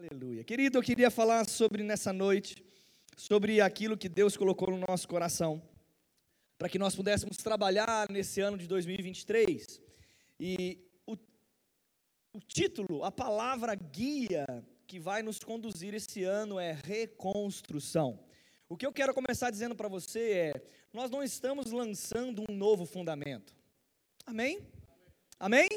Aleluia. Querido, eu queria falar sobre nessa noite, sobre aquilo que Deus colocou no nosso coração, para que nós pudéssemos trabalhar nesse ano de 2023. E o, o título, a palavra guia que vai nos conduzir esse ano é reconstrução. O que eu quero começar dizendo para você é: nós não estamos lançando um novo fundamento. Amém? Amém?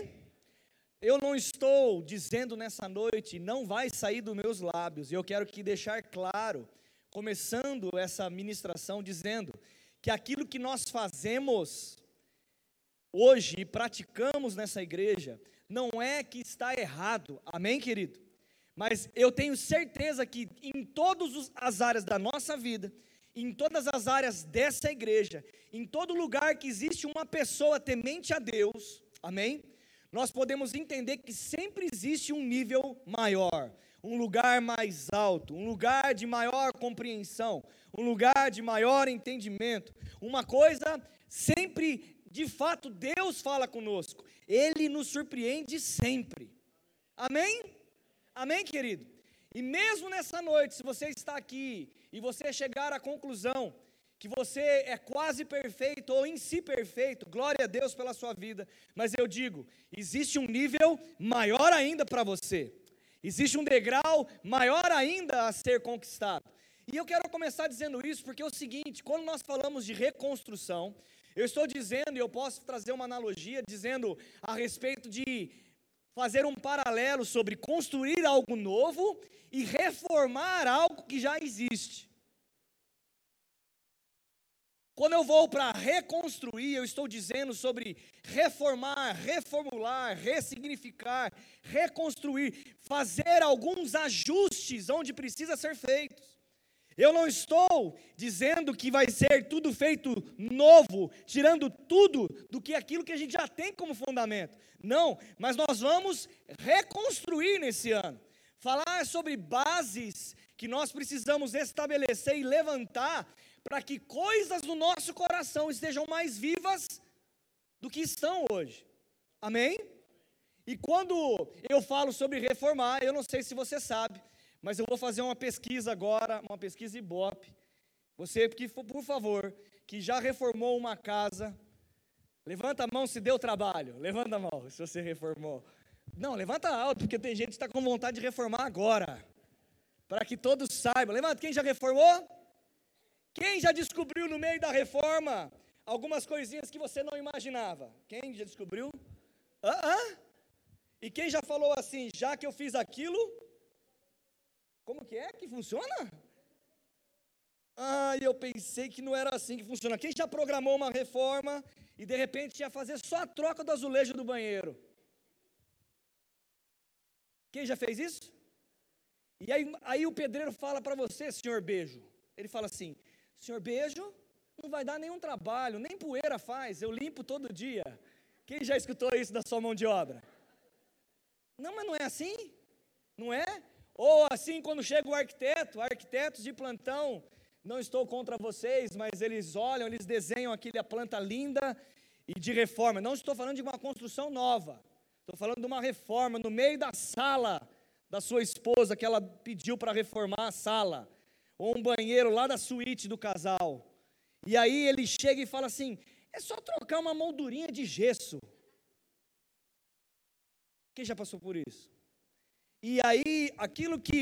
Eu não estou dizendo nessa noite, não vai sair dos meus lábios, e eu quero que deixar claro, começando essa ministração, dizendo que aquilo que nós fazemos hoje e praticamos nessa igreja, não é que está errado, amém, querido? Mas eu tenho certeza que em todas as áreas da nossa vida, em todas as áreas dessa igreja, em todo lugar que existe uma pessoa temente a Deus, amém? Nós podemos entender que sempre existe um nível maior, um lugar mais alto, um lugar de maior compreensão, um lugar de maior entendimento. Uma coisa sempre, de fato, Deus fala conosco, Ele nos surpreende sempre. Amém? Amém, querido? E mesmo nessa noite, se você está aqui e você chegar à conclusão que você é quase perfeito ou em si perfeito, glória a Deus pela sua vida, mas eu digo, existe um nível maior ainda para você, existe um degrau maior ainda a ser conquistado. E eu quero começar dizendo isso porque é o seguinte: quando nós falamos de reconstrução, eu estou dizendo, e eu posso trazer uma analogia, dizendo a respeito de fazer um paralelo sobre construir algo novo e reformar algo que já existe. Quando eu vou para reconstruir, eu estou dizendo sobre reformar, reformular, ressignificar, reconstruir, fazer alguns ajustes onde precisa ser feitos. Eu não estou dizendo que vai ser tudo feito novo, tirando tudo do que aquilo que a gente já tem como fundamento. Não, mas nós vamos reconstruir nesse ano. Falar sobre bases que nós precisamos estabelecer e levantar para que coisas do nosso coração estejam mais vivas do que estão hoje. Amém? E quando eu falo sobre reformar, eu não sei se você sabe, mas eu vou fazer uma pesquisa agora, uma pesquisa Ibope. Você, que, por favor, que já reformou uma casa, levanta a mão se deu trabalho. Levanta a mão se você reformou. Não, levanta alto, porque tem gente que está com vontade de reformar agora. Para que todos saibam. Levanta, quem já reformou? Quem já descobriu no meio da reforma algumas coisinhas que você não imaginava? Quem já descobriu? Ah, ah. E quem já falou assim, já que eu fiz aquilo, como que é que funciona? Ah, eu pensei que não era assim que funciona. Quem já programou uma reforma e de repente ia fazer só a troca do azulejo do banheiro? Quem já fez isso? E aí, aí o pedreiro fala para você, senhor beijo. Ele fala assim: Senhor, beijo não vai dar nenhum trabalho, nem poeira faz, eu limpo todo dia. Quem já escutou isso da sua mão de obra? Não, mas não é assim? Não é? Ou assim, quando chega o arquiteto, arquitetos de plantão, não estou contra vocês, mas eles olham, eles desenham aquela planta linda e de reforma. Não estou falando de uma construção nova, estou falando de uma reforma no meio da sala da sua esposa, que ela pediu para reformar a sala ou um banheiro lá da suíte do casal. E aí ele chega e fala assim: é só trocar uma moldurinha de gesso. Quem já passou por isso? E aí, aquilo que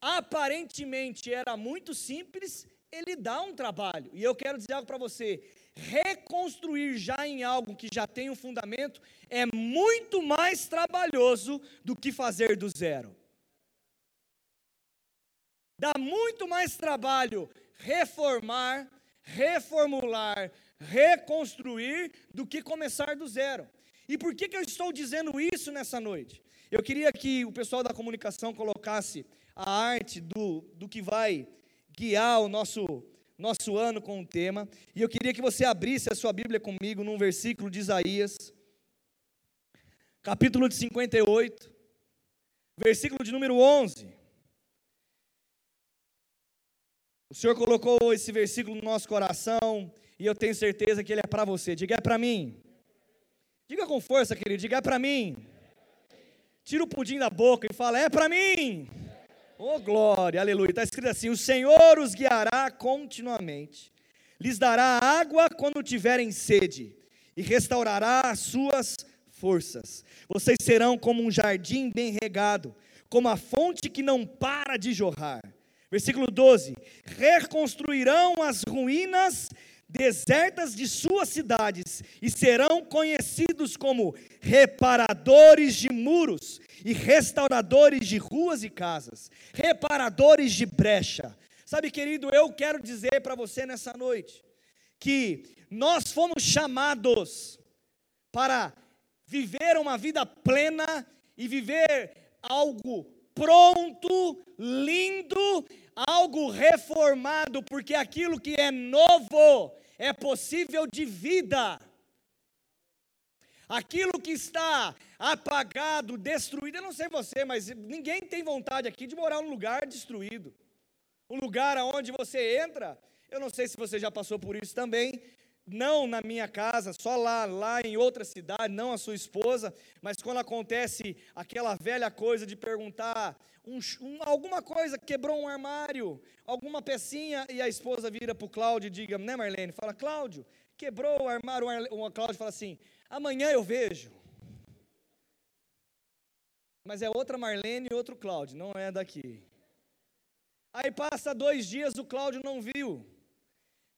aparentemente era muito simples, ele dá um trabalho. E eu quero dizer algo para você: reconstruir já em algo que já tem um fundamento é muito mais trabalhoso do que fazer do zero. Dá muito mais trabalho reformar, reformular, reconstruir do que começar do zero. E por que, que eu estou dizendo isso nessa noite? Eu queria que o pessoal da comunicação colocasse a arte do, do que vai guiar o nosso, nosso ano com o tema. E eu queria que você abrisse a sua Bíblia comigo num versículo de Isaías, capítulo de 58, versículo de número 11. O Senhor colocou esse versículo no nosso coração e eu tenho certeza que ele é para você. Diga é para mim. Diga com força, querido. Diga é para mim. Tira o pudim da boca e fala: é para mim. Oh, glória, aleluia. Está escrito assim: O Senhor os guiará continuamente, lhes dará água quando tiverem sede, e restaurará as suas forças. Vocês serão como um jardim bem regado, como a fonte que não para de jorrar. Versículo 12: Reconstruirão as ruínas desertas de suas cidades e serão conhecidos como reparadores de muros e restauradores de ruas e casas, reparadores de brecha. Sabe, querido, eu quero dizer para você nessa noite que nós fomos chamados para viver uma vida plena e viver algo pronto, lindo, algo reformado, porque aquilo que é novo é possível de vida. Aquilo que está apagado, destruído, eu não sei você, mas ninguém tem vontade aqui de morar num lugar destruído. O lugar aonde você entra, eu não sei se você já passou por isso também, não na minha casa, só lá, lá em outra cidade, não a sua esposa, mas quando acontece aquela velha coisa de perguntar um, um, alguma coisa, quebrou um armário, alguma pecinha, e a esposa vira para o Cláudio e diga, né Marlene? Fala, Cláudio, quebrou o armário, o Cláudio fala assim, amanhã eu vejo. Mas é outra Marlene e outro Cláudio, não é daqui. Aí passa dois dias, o Cláudio não viu.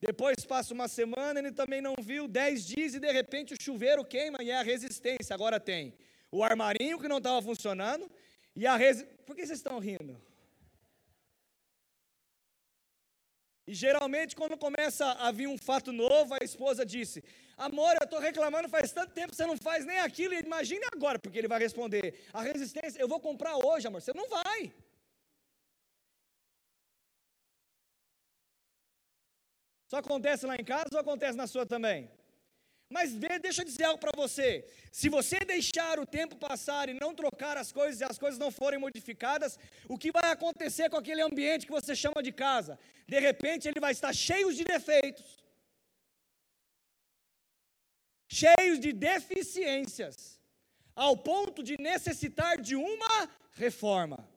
Depois passa uma semana, ele também não viu, dez dias e de repente o chuveiro queima e é a resistência. Agora tem o armarinho que não estava funcionando e a resistência. Por que vocês estão rindo? E geralmente, quando começa a vir um fato novo, a esposa disse: Amor, eu estou reclamando faz tanto tempo, você não faz nem aquilo, imagine agora, porque ele vai responder: A resistência, eu vou comprar hoje, amor, você não vai. Só acontece lá em casa ou acontece na sua também? Mas deixa eu dizer algo para você: se você deixar o tempo passar e não trocar as coisas e as coisas não forem modificadas, o que vai acontecer com aquele ambiente que você chama de casa? De repente ele vai estar cheio de defeitos, cheio de deficiências, ao ponto de necessitar de uma reforma.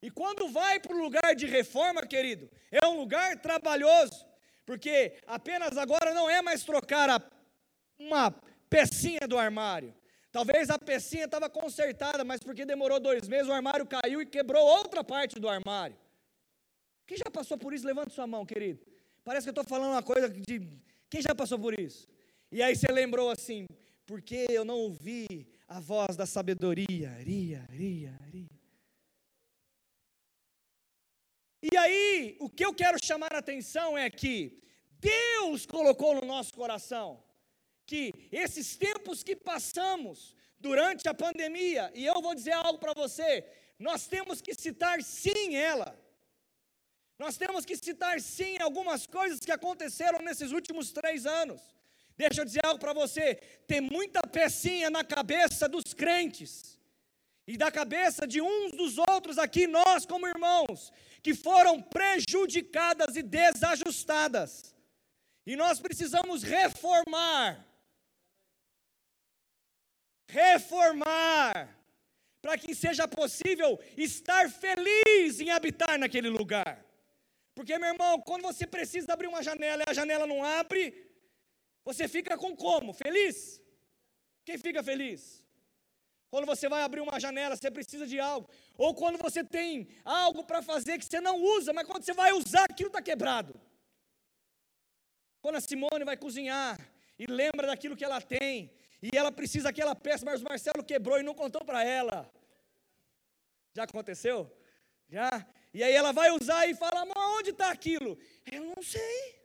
E quando vai para o lugar de reforma, querido, é um lugar trabalhoso porque apenas agora não é mais trocar a, uma pecinha do armário. Talvez a pecinha estava consertada, mas porque demorou dois meses, o armário caiu e quebrou outra parte do armário. Quem já passou por isso? Levante sua mão, querido. Parece que eu estou falando uma coisa de. Quem já passou por isso? E aí você lembrou assim, porque eu não ouvi a voz da sabedoria. Ria, ria, ria. E aí, o que eu quero chamar a atenção é que Deus colocou no nosso coração que esses tempos que passamos durante a pandemia, e eu vou dizer algo para você, nós temos que citar sim ela. Nós temos que citar sim algumas coisas que aconteceram nesses últimos três anos. Deixa eu dizer algo para você: tem muita pecinha na cabeça dos crentes e da cabeça de uns dos outros aqui, nós como irmãos, que foram prejudicadas e desajustadas. E nós precisamos reformar. Reformar. Para que seja possível estar feliz em habitar naquele lugar. Porque, meu irmão, quando você precisa abrir uma janela e a janela não abre, você fica com como? Feliz? Quem fica feliz? Quando você vai abrir uma janela, você precisa de algo. Ou quando você tem algo para fazer que você não usa, mas quando você vai usar, aquilo está quebrado. Quando a Simone vai cozinhar e lembra daquilo que ela tem, e ela precisa daquela peça, mas o Marcelo quebrou e não contou para ela. Já aconteceu? Já? E aí ela vai usar e fala, amor, onde está aquilo? Eu não sei.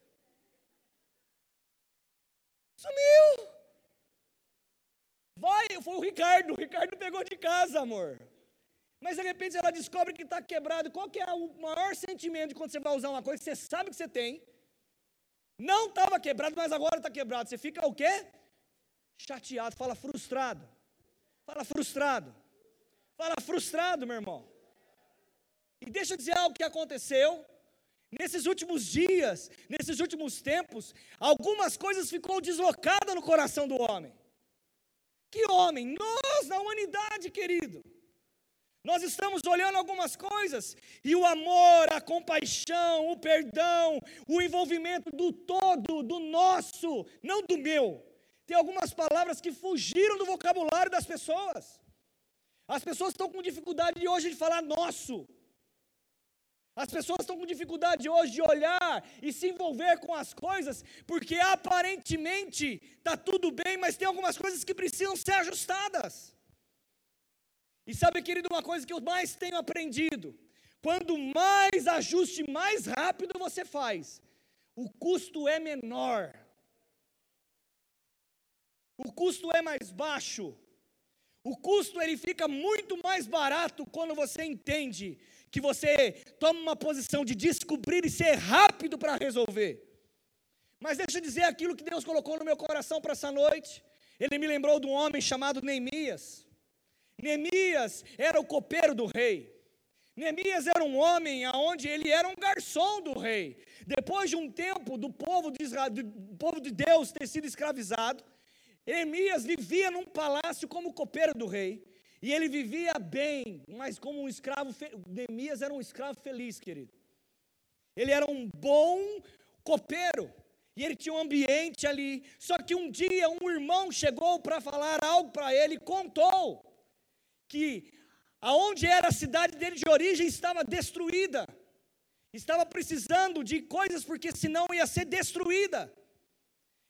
Sumiu. Vai, foi o Ricardo, o Ricardo pegou de casa, amor. Mas de repente ela descobre que está quebrado. Qual que é o maior sentimento de quando você vai usar uma coisa que você sabe que você tem? Não estava quebrado, mas agora está quebrado. Você fica o quê? Chateado, fala frustrado. Fala frustrado. Fala frustrado, meu irmão. E deixa eu dizer algo que aconteceu. Nesses últimos dias, nesses últimos tempos, algumas coisas ficou deslocada no coração do homem. Que homem? Nós, na humanidade, querido. Nós estamos olhando algumas coisas e o amor, a compaixão, o perdão, o envolvimento do todo, do nosso, não do meu. Tem algumas palavras que fugiram do vocabulário das pessoas. As pessoas estão com dificuldade hoje de falar nosso. As pessoas estão com dificuldade hoje de olhar e se envolver com as coisas, porque aparentemente está tudo bem, mas tem algumas coisas que precisam ser ajustadas. E sabe, querido, uma coisa que eu mais tenho aprendido: quando mais ajuste mais rápido você faz, o custo é menor, o custo é mais baixo, o custo ele fica muito mais barato quando você entende que você toma uma posição de descobrir e ser rápido para resolver. Mas deixa eu dizer aquilo que Deus colocou no meu coração para essa noite. Ele me lembrou de um homem chamado Neemias. Neemias era o copeiro do rei. Neemias era um homem aonde ele era um garçom do rei. Depois de um tempo do povo de, Israel, do povo de Deus ter sido escravizado, Neemias vivia num palácio como copeiro do rei. E ele vivia bem, mas como um escravo. Neemias era um escravo feliz, querido. Ele era um bom copeiro. E ele tinha um ambiente ali. Só que um dia um irmão chegou para falar algo para ele e contou que aonde era a cidade dele de origem estava destruída. Estava precisando de coisas porque senão ia ser destruída.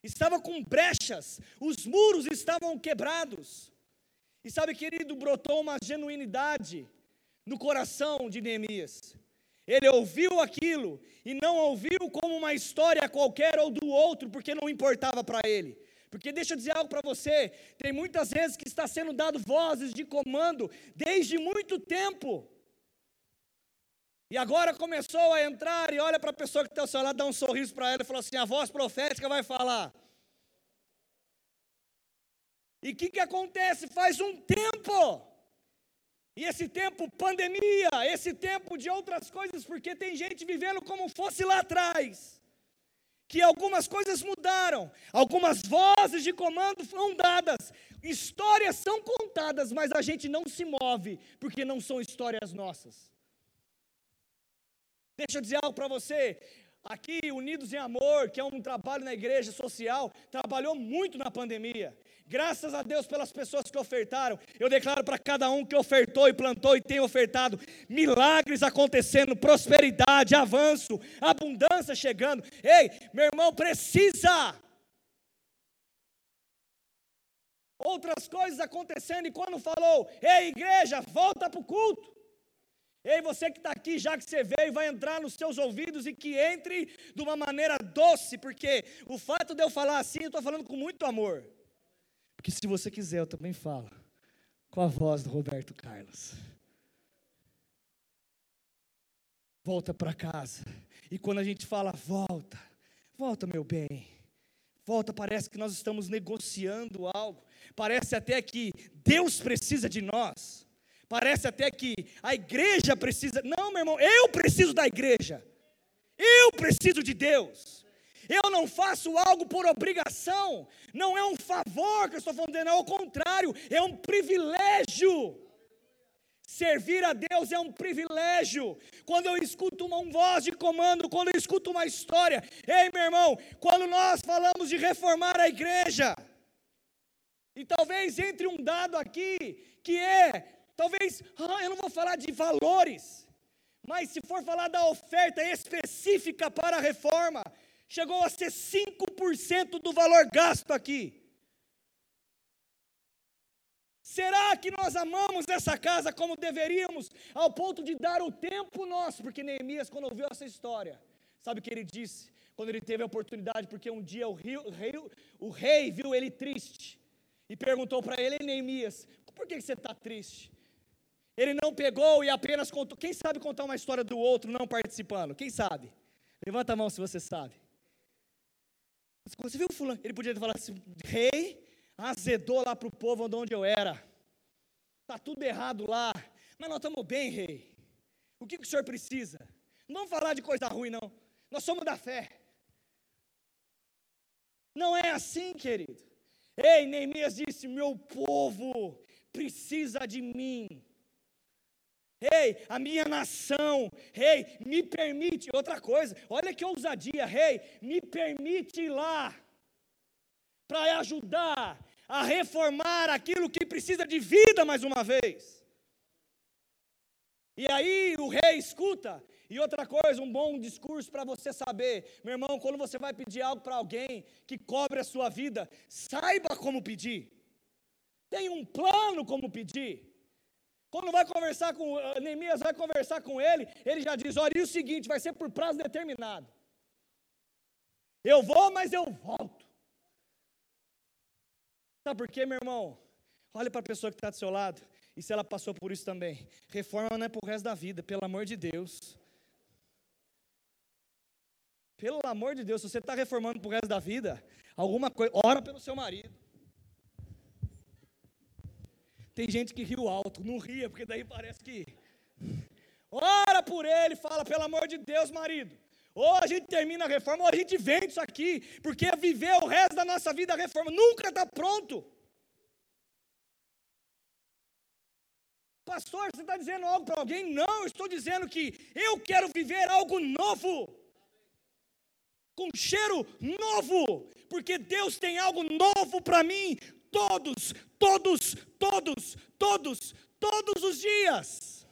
Estava com brechas, os muros estavam quebrados. E sabe, querido, brotou uma genuinidade no coração de Neemias. Ele ouviu aquilo e não ouviu como uma história qualquer ou do outro, porque não importava para ele. Porque deixa eu dizer algo para você: tem muitas vezes que está sendo dado vozes de comando desde muito tempo. E agora começou a entrar e olha para a pessoa que está ao seu lado, dá um sorriso para ela e falou assim: a voz profética vai falar. E o que, que acontece? Faz um tempo. E esse tempo, pandemia, esse tempo de outras coisas, porque tem gente vivendo como fosse lá atrás que algumas coisas mudaram, algumas vozes de comando foram dadas, histórias são contadas, mas a gente não se move, porque não são histórias nossas. Deixa eu dizer algo para você. Aqui, Unidos em Amor, que é um trabalho na igreja social, trabalhou muito na pandemia. Graças a Deus pelas pessoas que ofertaram. Eu declaro para cada um que ofertou e plantou e tem ofertado milagres acontecendo, prosperidade, avanço, abundância chegando. Ei, meu irmão, precisa. Outras coisas acontecendo, e quando falou, ei, igreja, volta para o culto. Ei, você que está aqui, já que você veio, vai entrar nos seus ouvidos e que entre de uma maneira doce, porque o fato de eu falar assim, eu estou falando com muito amor. Porque se você quiser, eu também falo com a voz do Roberto Carlos. Volta para casa. E quando a gente fala volta, volta meu bem. Volta, parece que nós estamos negociando algo. Parece até que Deus precisa de nós. Parece até que a igreja precisa. Não, meu irmão, eu preciso da igreja. Eu preciso de Deus. Eu não faço algo por obrigação, não é um favor que eu estou falando, não, ao contrário, é um privilégio. Servir a Deus é um privilégio. Quando eu escuto uma voz de comando, quando eu escuto uma história, ei meu irmão, quando nós falamos de reformar a igreja, e talvez entre um dado aqui, que é, talvez, ah, eu não vou falar de valores, mas se for falar da oferta específica para a reforma, chegou a ser 5% do valor gasto aqui. Será que nós amamos essa casa como deveríamos, ao ponto de dar o tempo nosso? Porque Neemias, quando ouviu essa história, sabe o que ele disse? Quando ele teve a oportunidade, porque um dia o, rio, o, rei, o rei viu ele triste e perguntou para ele: Neemias, por que você está triste? Ele não pegou e apenas contou. Quem sabe contar uma história do outro não participando? Quem sabe? Levanta a mão se você sabe. Você viu fulano? Ele podia falado assim, rei, azedou lá para o povo onde eu era. Está tudo errado lá. Mas nós estamos bem, rei. O que, que o senhor precisa? Não vamos falar de coisa ruim, não. Nós somos da fé. Não é assim, querido. Ei, Neemias disse: Meu povo precisa de mim. Rei, a minha nação, rei, me permite. Outra coisa, olha que ousadia, rei, me permite ir lá para ajudar a reformar aquilo que precisa de vida mais uma vez. E aí o rei escuta. E outra coisa, um bom discurso para você saber, meu irmão, quando você vai pedir algo para alguém que cobre a sua vida, saiba como pedir. Tem um plano como pedir. Quando vai conversar com eh, Neemias, vai conversar com ele, ele já diz: olha, e o seguinte, vai ser por prazo determinado. Eu vou, mas eu volto. Sabe por quê, meu irmão? Olha para a pessoa que está do seu lado, e se ela passou por isso também. Reforma não é para o resto da vida, pelo amor de Deus. Pelo amor de Deus, se você está reformando para o resto da vida, alguma coisa, ora pelo seu marido. Tem gente que riu alto, não ria, porque daí parece que. Ora por ele, fala, pelo amor de Deus, marido. Ou a gente termina a reforma, ou a gente vende isso aqui, porque é viver o resto da nossa vida a reforma nunca está pronto. Pastor, você está dizendo algo para alguém? Não, eu estou dizendo que eu quero viver algo novo, com cheiro novo, porque Deus tem algo novo para mim, todos, todos, todos, todos, todos os dias.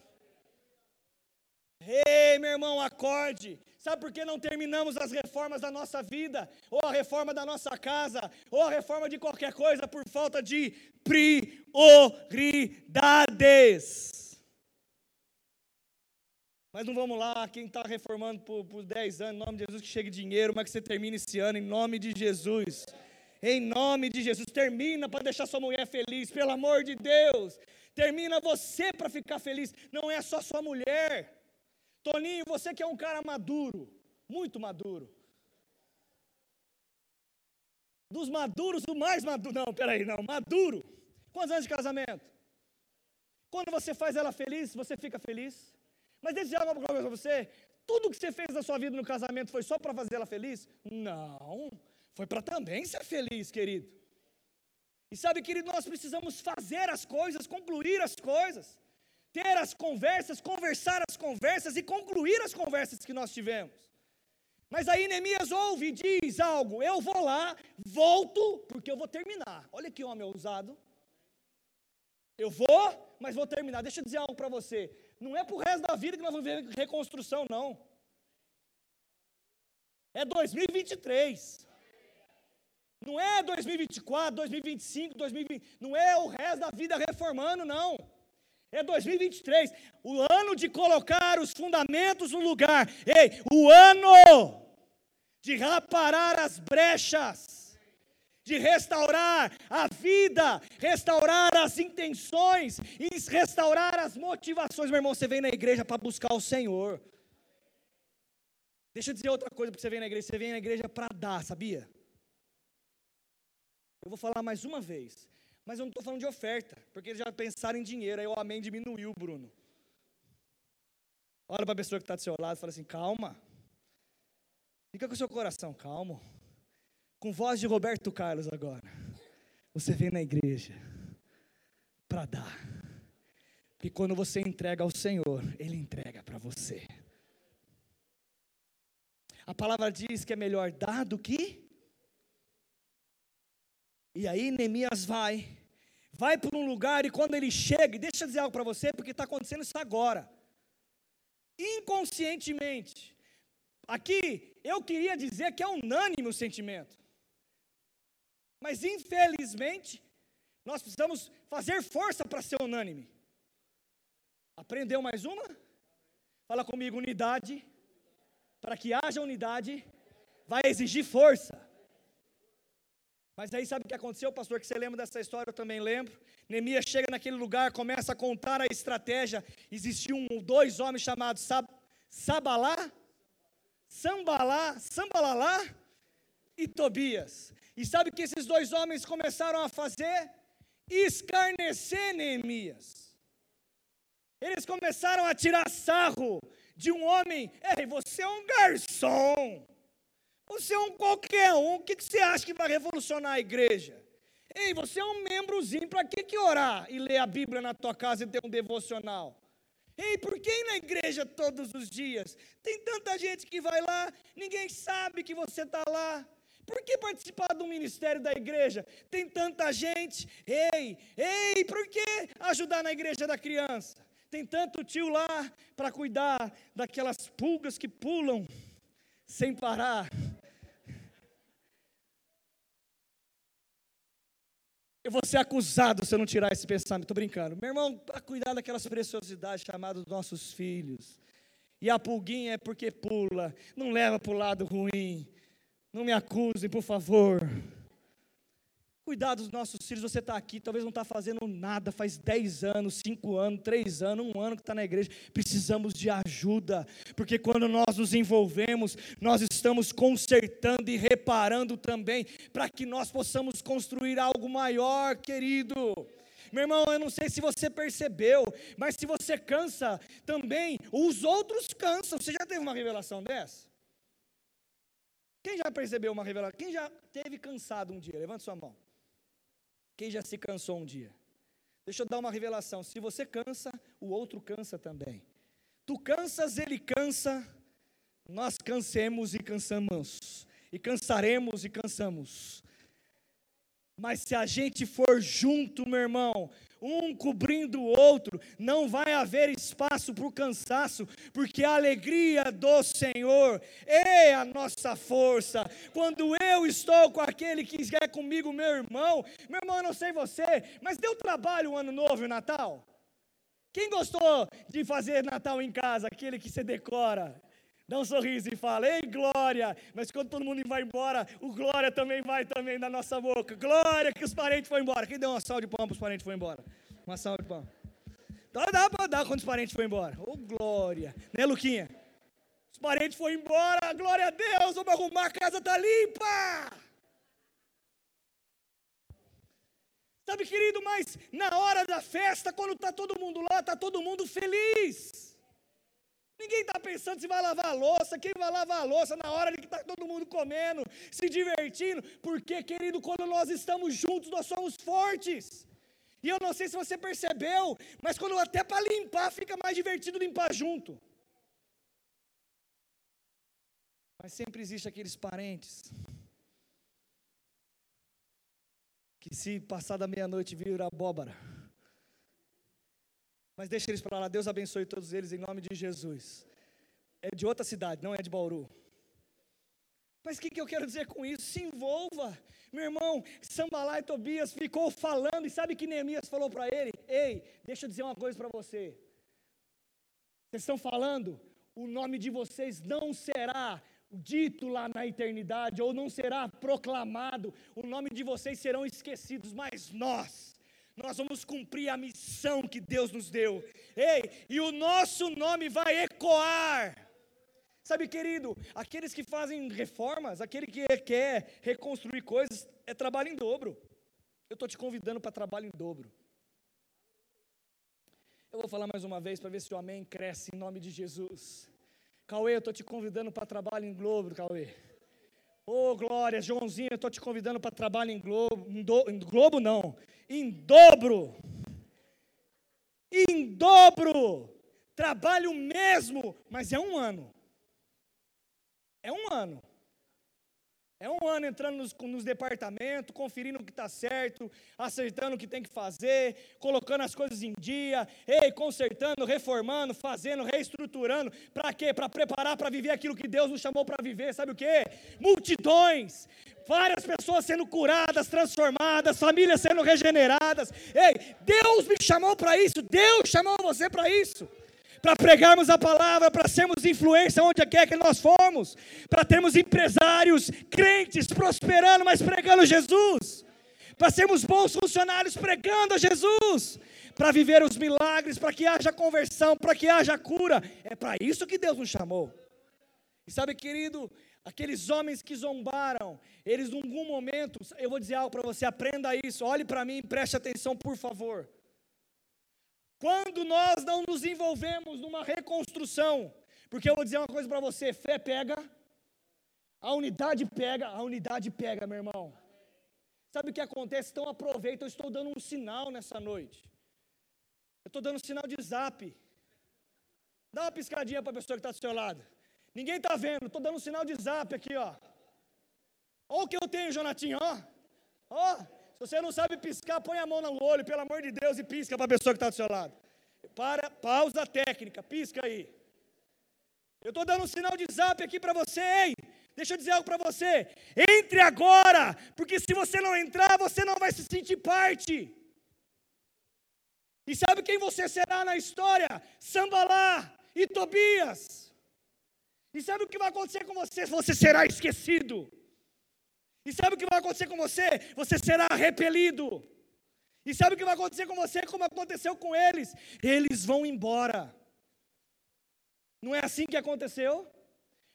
Ei, meu irmão, acorde. Sabe por que não terminamos as reformas da nossa vida, ou a reforma da nossa casa, ou a reforma de qualquer coisa por falta de prioridades? Mas não vamos lá, quem está reformando por, por 10 anos, em nome de Jesus, que chegue dinheiro, mas que você termine esse ano, em nome de Jesus. Em nome de Jesus, termina para deixar sua mulher feliz, pelo amor de Deus. Termina você para ficar feliz, não é só sua mulher. Toninho, você que é um cara maduro, muito maduro. Dos maduros, o mais maduro. Não, peraí, não, maduro. Quantos anos de casamento? Quando você faz ela feliz, você fica feliz. Mas deixa eu dizer uma coisa para você: tudo que você fez na sua vida no casamento foi só para fazer ela feliz? Não. Foi para também ser feliz, querido. E sabe, querido, nós precisamos fazer as coisas, concluir as coisas, ter as conversas, conversar as conversas e concluir as conversas que nós tivemos. Mas aí Neemias ouve e diz algo: eu vou lá, volto, porque eu vou terminar. Olha que homem ousado. Eu vou, mas vou terminar. Deixa eu dizer algo para você. Não é para o resto da vida que nós vamos ver reconstrução, não. É 2023. Não é 2024, 2025, 2020, não é o resto da vida reformando, não. É 2023, o ano de colocar os fundamentos no lugar. Ei, o ano de reparar as brechas, de restaurar a vida, restaurar as intenções e restaurar as motivações. Meu irmão, você vem na igreja para buscar o Senhor. Deixa eu dizer outra coisa para você vem na igreja. Você vem na igreja para dar, sabia? Eu vou falar mais uma vez. Mas eu não estou falando de oferta, porque eles já pensaram em dinheiro, aí o amém diminuiu, Bruno. Olha para a pessoa que está do seu lado e fala assim: calma. Fica com o seu coração calmo. Com voz de Roberto Carlos agora. Você vem na igreja para dar. Porque quando você entrega ao Senhor, Ele entrega para você. A palavra diz que é melhor dar do que e aí Neemias vai, vai para um lugar e quando ele chega, deixa eu dizer algo para você, porque está acontecendo isso agora. Inconscientemente, aqui eu queria dizer que é unânime o sentimento, mas infelizmente, nós precisamos fazer força para ser unânime. Aprendeu mais uma? Fala comigo, unidade. Para que haja unidade, vai exigir força. Mas aí sabe o que aconteceu, pastor? Que você lembra dessa história, eu também lembro. Neemias chega naquele lugar, começa a contar a estratégia. Existiam dois homens chamados Sab Sabalá, Sambalá, Sambalalá e Tobias. E sabe o que esses dois homens começaram a fazer? Escarnecer Neemias. Eles começaram a tirar sarro de um homem. Ei, você é um garçom. Você é um qualquer um, o que, você acha que vai revolucionar a igreja? Ei, você é um membrozinho, para que, que orar e ler a Bíblia na tua casa e ter um devocional? Ei, por que ir na igreja todos os dias? Tem tanta gente que vai lá, ninguém sabe que você está lá. Por que participar do ministério da igreja? Tem tanta gente. Ei, ei, por que ajudar na igreja da criança? Tem tanto tio lá para cuidar daquelas pulgas que pulam sem parar. Eu vou ser acusado se eu não tirar esse pensamento. Estou brincando. Meu irmão, para cuidar daquelas preciosidades chamadas nossos filhos. E a pulguinha é porque pula. Não leva para o lado ruim. Não me acusem, por favor. Cuidar dos nossos filhos, você está aqui, talvez não está fazendo nada, faz 10 anos, 5 anos, 3 anos, um ano que está na igreja. Precisamos de ajuda, porque quando nós nos envolvemos, nós estamos consertando e reparando também, para que nós possamos construir algo maior, querido. Meu irmão, eu não sei se você percebeu, mas se você cansa também, os outros cansam. Você já teve uma revelação dessa? Quem já percebeu uma revelação? Quem já teve cansado um dia? Levante sua mão. Quem já se cansou um dia? Deixa eu dar uma revelação. Se você cansa, o outro cansa também. Tu cansas, ele cansa, nós cansemos e cansamos. E cansaremos e cansamos. Mas se a gente for junto, meu irmão, um cobrindo o outro, não vai haver espaço para o cansaço, porque a alegria do Senhor é a nossa força. Quando eu estou com aquele que quer comigo, meu irmão, meu irmão, eu não sei você, mas deu trabalho o ano novo e o Natal? Quem gostou de fazer Natal em casa? Aquele que se decora, dá um sorriso e fala, ei glória, mas quando todo mundo vai embora, o glória também vai também da nossa boca, glória que os parentes foram embora, quem deu uma salva de palmas para os parentes foram embora? Uma salva de palmas. Dá, dá para dar quando os parentes foram embora, ô oh, glória, né Luquinha? Os parentes foram embora, glória a Deus, vamos arrumar, a casa está limpa. Sabe, querido, mas na hora da festa, quando está todo mundo lá, está todo mundo feliz. Ninguém está pensando se vai lavar a louça, quem vai lavar a louça na hora de que está todo mundo comendo, se divertindo, porque, querido, quando nós estamos juntos, nós somos fortes. E eu não sei se você percebeu, mas quando até para limpar fica mais divertido limpar junto. Mas sempre existe aqueles parentes que se passar da meia-noite vira abóbora. Mas deixa eles para lá. Deus abençoe todos eles em nome de Jesus. É de outra cidade, não é de Bauru. Mas o que, que eu quero dizer com isso? Se envolva. Meu irmão, Sambalá e Tobias ficou falando, e sabe que Neemias falou para ele? Ei, deixa eu dizer uma coisa para você. Vocês estão falando, o nome de vocês não será dito lá na eternidade, ou não será proclamado, o nome de vocês serão esquecidos, mas nós, nós vamos cumprir a missão que Deus nos deu. Ei, e o nosso nome vai ecoar. Sabe, querido, aqueles que fazem reformas, aquele que quer reconstruir coisas, é trabalho em dobro. Eu estou te convidando para trabalho em dobro. Eu vou falar mais uma vez para ver se o amém cresce em nome de Jesus. Cauê, eu estou te convidando para trabalho em dobro, Cauê. Ô, oh, glória, Joãozinho, eu estou te convidando para trabalho em globo, em, do, em globo não, em dobro. Em dobro. Trabalho mesmo, mas é um ano. É um ano. É um ano entrando nos, nos departamentos, conferindo o que está certo, acertando o que tem que fazer, colocando as coisas em dia, ei, consertando, reformando, fazendo, reestruturando. Para quê? Para preparar para viver aquilo que Deus nos chamou para viver. Sabe o quê? Multidões, várias pessoas sendo curadas, transformadas, famílias sendo regeneradas. Ei, Deus me chamou para isso, Deus chamou você para isso para pregarmos a palavra, para sermos influência onde quer que nós formos, para termos empresários, crentes, prosperando, mas pregando Jesus, para sermos bons funcionários pregando a Jesus, para viver os milagres, para que haja conversão, para que haja cura. É para isso que Deus nos chamou. E sabe, querido, aqueles homens que zombaram, eles em algum momento, eu vou dizer algo para você, aprenda isso, olhe para mim, preste atenção, por favor. Quando nós não nos envolvemos numa reconstrução, porque eu vou dizer uma coisa para você: fé pega, a unidade pega, a unidade pega, meu irmão. Sabe o que acontece? Então aproveita, eu estou dando um sinal nessa noite. Eu estou dando um sinal de zap. Dá uma piscadinha para a pessoa que está do seu lado. Ninguém está vendo, estou dando um sinal de zap aqui, ó. Olha o que eu tenho, Jonatinho, ó. Ó, se você não sabe piscar, põe a mão no olho, pelo amor de Deus, e pisca para a pessoa que está do seu lado. Para, pausa técnica, pisca aí. Eu estou dando um sinal de zap aqui para você, ei. Deixa eu dizer algo para você. Entre agora, porque se você não entrar, você não vai se sentir parte. E sabe quem você será na história? Sambalá e Tobias. E sabe o que vai acontecer com você? Você será esquecido. E sabe o que vai acontecer com você? Você será repelido. E sabe o que vai acontecer com você? Como aconteceu com eles? Eles vão embora. Não é assim que aconteceu?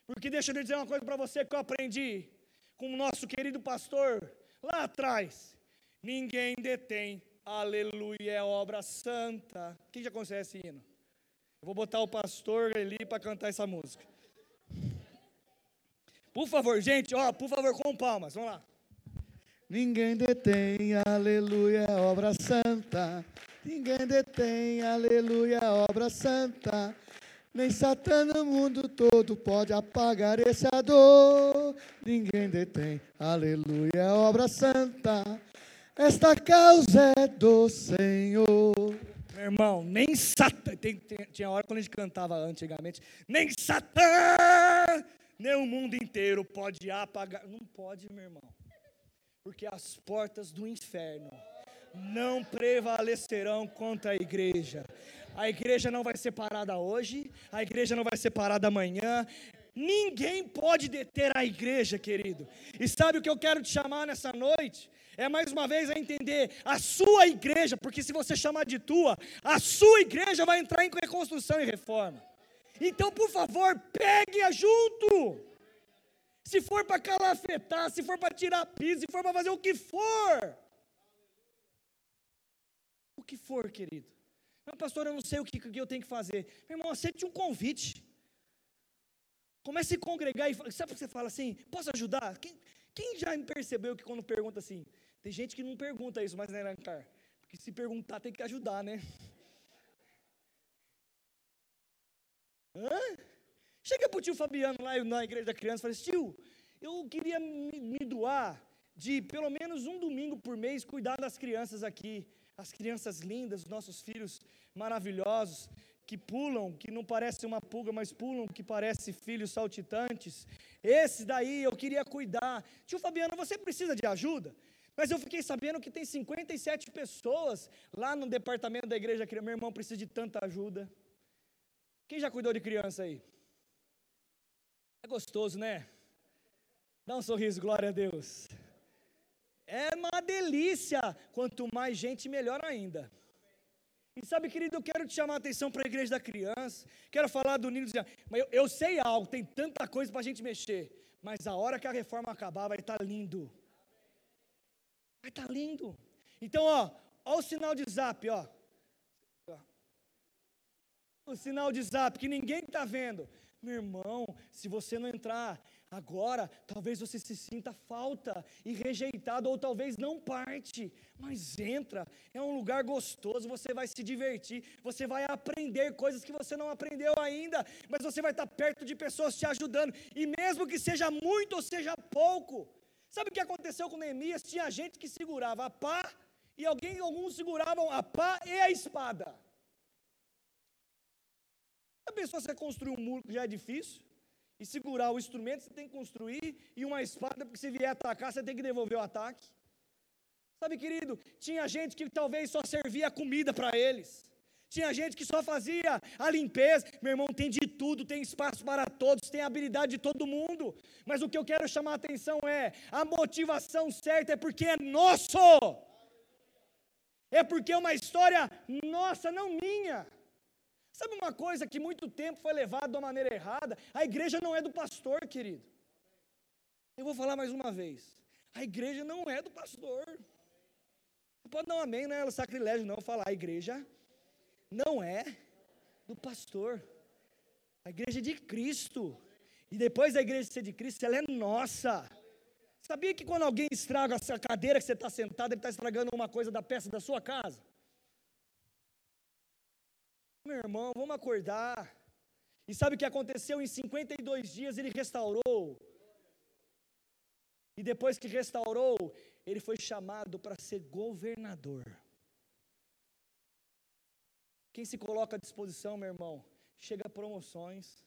Porque deixa eu dizer uma coisa para você que eu aprendi com o nosso querido pastor lá atrás. Ninguém detém, aleluia, é obra santa. Quem já conhece esse hino? Eu vou botar o pastor ali para cantar essa música. Por favor, gente, ó, por favor, com palmas, vamos lá. Ninguém detém, aleluia, obra santa. Ninguém detém, aleluia, obra santa. Nem Satã no mundo todo pode apagar esse dor. Ninguém detém, aleluia, obra santa. Esta causa é do Senhor. Meu irmão, nem Satã. Tem, tem, tinha hora quando a gente cantava antigamente. Nem Satã, nem o mundo inteiro pode apagar. Não pode, meu irmão. Porque as portas do inferno não prevalecerão contra a igreja. A igreja não vai ser parada hoje, a igreja não vai ser parada amanhã. Ninguém pode deter a igreja, querido. E sabe o que eu quero te chamar nessa noite? É mais uma vez a entender a sua igreja, porque se você chamar de tua, a sua igreja vai entrar em reconstrução e reforma. Então, por favor, pegue-a junto. Se for para calafetar, se for para tirar piso, se for para fazer o que for. O que for, querido. Mas, pastor, eu não sei o que, que eu tenho que fazer. Meu irmão, aceite um convite. Comece a congregar e sabe o que você fala assim? Posso ajudar? Quem, quem já percebeu que quando pergunta assim, tem gente que não pergunta isso, mas né, Lancar? Porque se perguntar tem que ajudar, né? Hã? Chega para o tio Fabiano lá na igreja da criança e fala assim, tio, eu queria me, me doar de pelo menos um domingo por mês cuidar das crianças aqui as crianças lindas, nossos filhos maravilhosos, que pulam, que não parece uma pulga, mas pulam, que parece filhos saltitantes. Esse daí eu queria cuidar. Tio Fabiano, você precisa de ajuda? Mas eu fiquei sabendo que tem 57 pessoas lá no departamento da igreja. Meu irmão precisa de tanta ajuda. Quem já cuidou de criança aí? É gostoso, né? Dá um sorriso, glória a Deus. É uma delícia. Quanto mais gente, melhor ainda. E sabe, querido, eu quero te chamar a atenção para a igreja da criança. Quero falar do Nino. Mas eu, eu sei algo, tem tanta coisa para a gente mexer. Mas a hora que a reforma acabar, vai estar tá lindo. Vai estar tá lindo. Então, ó, ó o sinal de zap, ó. O sinal de zap que ninguém está vendo. Meu irmão, se você não entrar Agora, talvez você se sinta falta e rejeitado, ou talvez não parte, mas entra, é um lugar gostoso, você vai se divertir, você vai aprender coisas que você não aprendeu ainda, mas você vai estar perto de pessoas te ajudando, e mesmo que seja muito ou seja pouco, sabe o que aconteceu com Neemias? Tinha gente que segurava a pá, e alguém, alguns seguravam a pá e a espada. A pessoa você construir um muro que já é difícil, e segurar o instrumento, você tem que construir, e uma espada, porque se vier atacar, você tem que devolver o ataque. Sabe, querido, tinha gente que talvez só servia comida para eles. Tinha gente que só fazia a limpeza. Meu irmão, tem de tudo, tem espaço para todos, tem habilidade de todo mundo. Mas o que eu quero chamar a atenção é: a motivação certa é porque é nosso. É porque é uma história nossa, não minha. Sabe uma coisa que muito tempo foi levado de uma maneira errada? A igreja não é do pastor, querido. Eu vou falar mais uma vez. A igreja não é do pastor. Você pode dar um amém, não é sacrilégio não falar. A igreja não é do pastor. A igreja é de Cristo. E depois da igreja ser de Cristo, ela é nossa. Sabia que quando alguém estraga essa cadeira que você está sentado, ele está estragando uma coisa da peça da sua casa? Meu irmão, vamos acordar. E sabe o que aconteceu? Em 52 dias ele restaurou. E depois que restaurou, ele foi chamado para ser governador. Quem se coloca à disposição, meu irmão, chega promoções,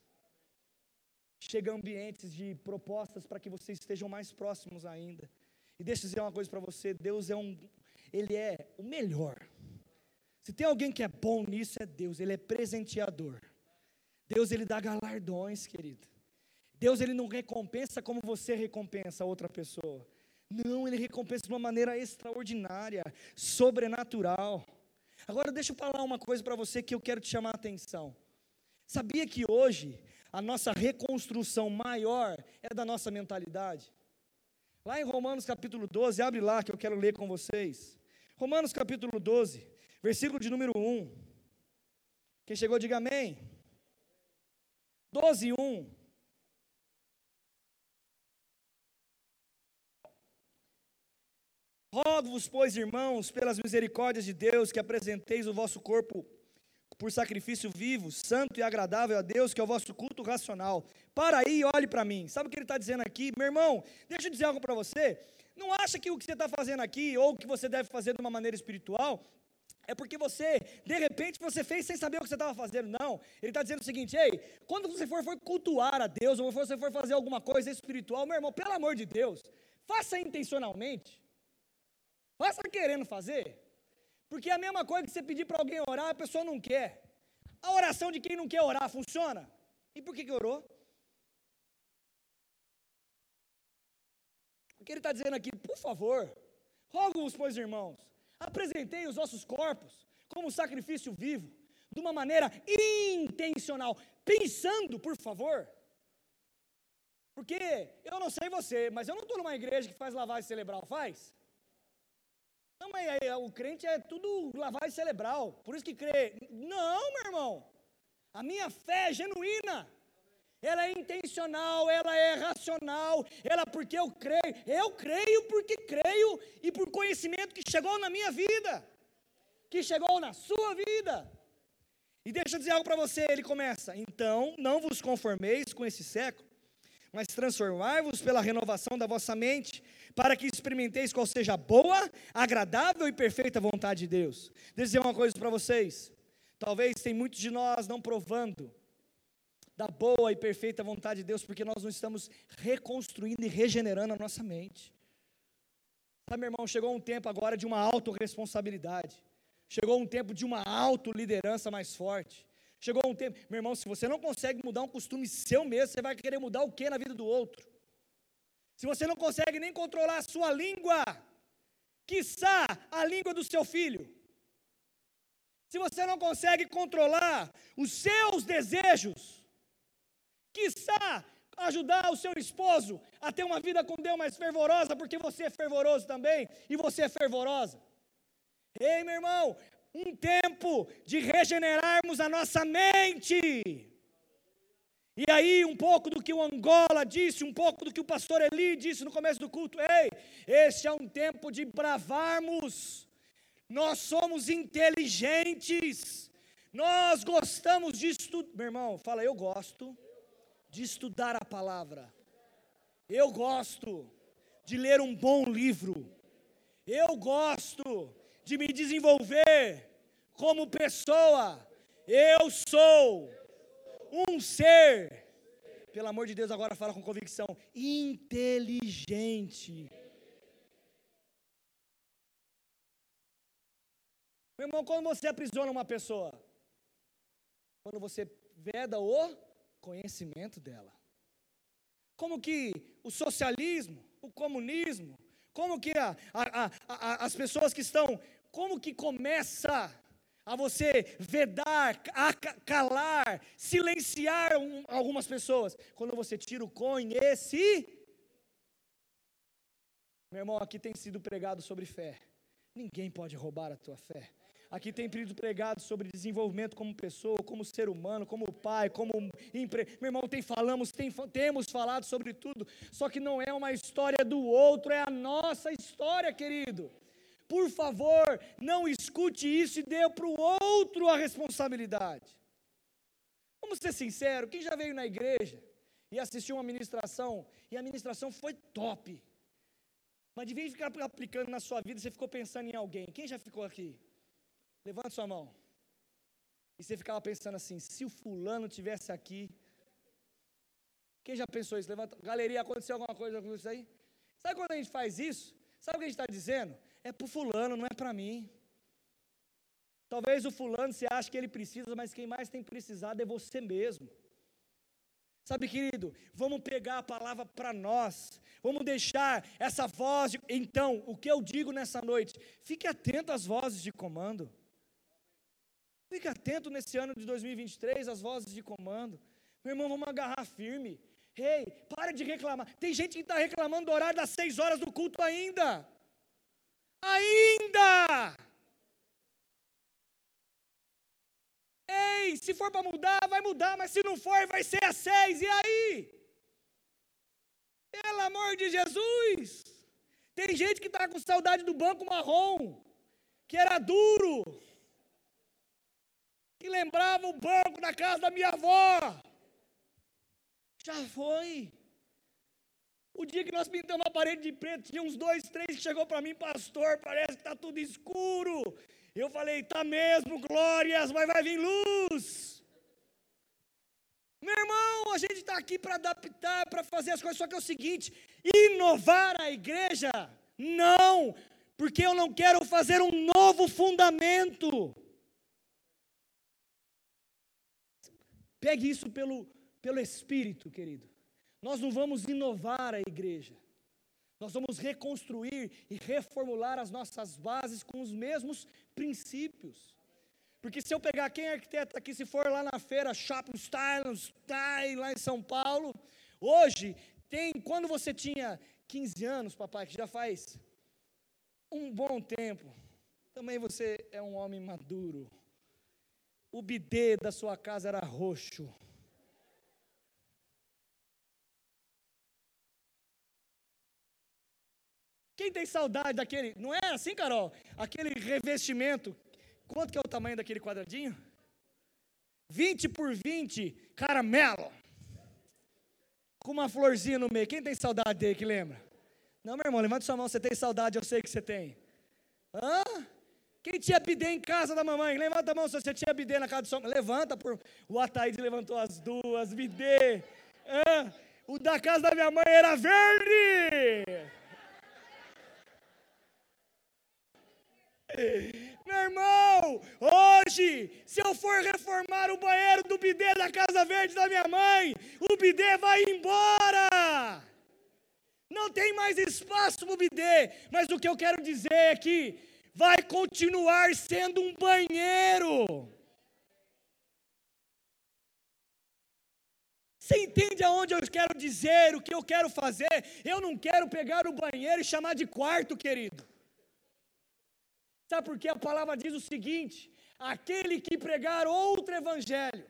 chega ambientes de propostas para que vocês estejam mais próximos ainda. E deixa eu dizer uma coisa para você, Deus é um ele é o melhor. Se tem alguém que é bom nisso é Deus, ele é presenteador. Deus ele dá galardões, querido. Deus ele não recompensa como você recompensa a outra pessoa. Não, ele recompensa de uma maneira extraordinária, sobrenatural. Agora deixa eu falar uma coisa para você que eu quero te chamar a atenção. Sabia que hoje a nossa reconstrução maior é da nossa mentalidade? Lá em Romanos capítulo 12, abre lá que eu quero ler com vocês. Romanos capítulo 12, versículo de número 1. Quem chegou, diga amém. 12, 1. Rogo-vos, pois, irmãos, pelas misericórdias de Deus, que apresenteis o vosso corpo por sacrifício vivo, santo e agradável a Deus, que é o vosso culto racional. Para aí e olhe para mim. Sabe o que ele está dizendo aqui? Meu irmão, deixa eu dizer algo para você. Não acha que o que você está fazendo aqui, ou o que você deve fazer de uma maneira espiritual, é porque você, de repente, você fez sem saber o que você estava fazendo. Não. Ele está dizendo o seguinte: ei, quando você for, for cultuar a Deus, ou você for fazer alguma coisa espiritual, meu irmão, pelo amor de Deus, faça intencionalmente. Faça querendo fazer. Porque é a mesma coisa que você pedir para alguém orar, a pessoa não quer. A oração de quem não quer orar funciona? E por que, que orou? O que ele está dizendo aqui, por favor, rogo-vos, pois irmãos, apresentei os vossos corpos como sacrifício vivo, de uma maneira intencional, pensando, por favor. Porque eu não sei você, mas eu não estou numa igreja que faz lavagem cerebral, faz? Não, mas aí, o crente é tudo lavagem cerebral, por isso que crê. Não, meu irmão. A minha fé é genuína. Ela é intencional, ela é racional, ela porque eu creio. Eu creio porque creio e por conhecimento que chegou na minha vida, que chegou na sua vida. E deixa eu dizer algo para você, ele começa: "Então, não vos conformeis com esse século, mas transformai-vos pela renovação da vossa mente, para que experimenteis qual seja a boa, agradável e perfeita vontade de Deus. Deixa eu dizer uma coisa para vocês. Talvez tem muitos de nós não provando da boa e perfeita vontade de Deus, porque nós não estamos reconstruindo e regenerando a nossa mente. Sabe, meu irmão, chegou um tempo agora de uma autorresponsabilidade. Chegou um tempo de uma autoliderança mais forte. Chegou um tempo, meu irmão, se você não consegue mudar um costume seu mesmo, você vai querer mudar o que na vida do outro? se você não consegue nem controlar a sua língua, quiçá a língua do seu filho, se você não consegue controlar os seus desejos, quiçá ajudar o seu esposo a ter uma vida com Deus mais fervorosa, porque você é fervoroso também e você é fervorosa. Ei, meu irmão, um tempo de regenerarmos a nossa mente. E aí, um pouco do que o Angola disse, um pouco do que o pastor Eli disse no começo do culto: ei, este é um tempo de bravarmos, nós somos inteligentes, nós gostamos de estudar. Meu irmão, fala, eu gosto de estudar a palavra, eu gosto de ler um bom livro, eu gosto de me desenvolver como pessoa, eu sou um ser, pelo amor de Deus, agora fala com convicção, inteligente. Meu irmão, quando você aprisiona uma pessoa, quando você veda o conhecimento dela. Como que o socialismo, o comunismo, como que a, a, a, as pessoas que estão, como que começa a você vedar, a calar, silenciar um, algumas pessoas. Quando você tira o conhece. Meu irmão, aqui tem sido pregado sobre fé. Ninguém pode roubar a tua fé. Aqui tem sido pregado sobre desenvolvimento como pessoa, como ser humano, como pai, como empre... Meu irmão, tem falamos, tem, temos falado sobre tudo, só que não é uma história do outro, é a nossa história, querido. Por favor, não escute isso e dê para o outro a responsabilidade. Vamos ser sinceros, quem já veio na igreja e assistiu uma ministração, e a ministração foi top. Mas de vez ficar aplicando na sua vida, você ficou pensando em alguém. Quem já ficou aqui? Levante sua mão. E você ficava pensando assim: se o fulano tivesse aqui. Quem já pensou isso? Levanta. Galeria, aconteceu alguma coisa com isso aí? Sabe quando a gente faz isso? Sabe o que a gente está dizendo? É para o fulano, não é para mim. Talvez o fulano você acha que ele precisa, mas quem mais tem precisado é você mesmo. Sabe, querido, vamos pegar a palavra para nós, vamos deixar essa voz. De... Então, o que eu digo nessa noite? Fique atento às vozes de comando. Fique atento nesse ano de 2023 às vozes de comando. Meu irmão, vamos agarrar firme. Ei, hey, para de reclamar. Tem gente que está reclamando do horário das seis horas do culto ainda. Ainda! Ei, se for para mudar, vai mudar, mas se não for, vai ser a seis, e aí? Pelo amor de Jesus! Tem gente que está com saudade do banco marrom, que era duro, que lembrava o banco da casa da minha avó. Já foi. O dia que nós pintamos a parede de preto, tinha uns dois, três que chegou para mim, pastor, parece que está tudo escuro. Eu falei, tá mesmo, glórias, mas vai vir luz. Meu irmão, a gente está aqui para adaptar, para fazer as coisas, só que é o seguinte: inovar a igreja? Não, porque eu não quero fazer um novo fundamento. Pegue isso pelo, pelo Espírito, querido. Nós não vamos inovar a igreja. Nós vamos reconstruir e reformular as nossas bases com os mesmos princípios. Porque se eu pegar quem é arquiteto aqui, se for lá na feira Style, Style lá em São Paulo, hoje tem, quando você tinha 15 anos, papai, que já faz um bom tempo, também você é um homem maduro. O bidê da sua casa era roxo. Quem tem saudade daquele, não é assim, Carol? Aquele revestimento. Quanto que é o tamanho daquele quadradinho? 20 por 20, caramelo. Com uma florzinha no meio. Quem tem saudade dele que lembra? Não, meu irmão, levanta sua mão, você tem saudade, eu sei que você tem. Hã? Quem tinha bidê em casa da mamãe? Levanta a mão se você tinha bidê na casa do seu Levanta, por... o Ataíde levantou as duas, bidê. Hã? O da casa da minha mãe era verde. Meu irmão, hoje, se eu for reformar o banheiro do bidê da Casa Verde da minha mãe, o bidê vai embora. Não tem mais espaço para o bidê, mas o que eu quero dizer é que vai continuar sendo um banheiro. Você entende aonde eu quero dizer, o que eu quero fazer? Eu não quero pegar o banheiro e chamar de quarto, querido. Sabe por que a palavra diz o seguinte: aquele que pregar outro evangelho,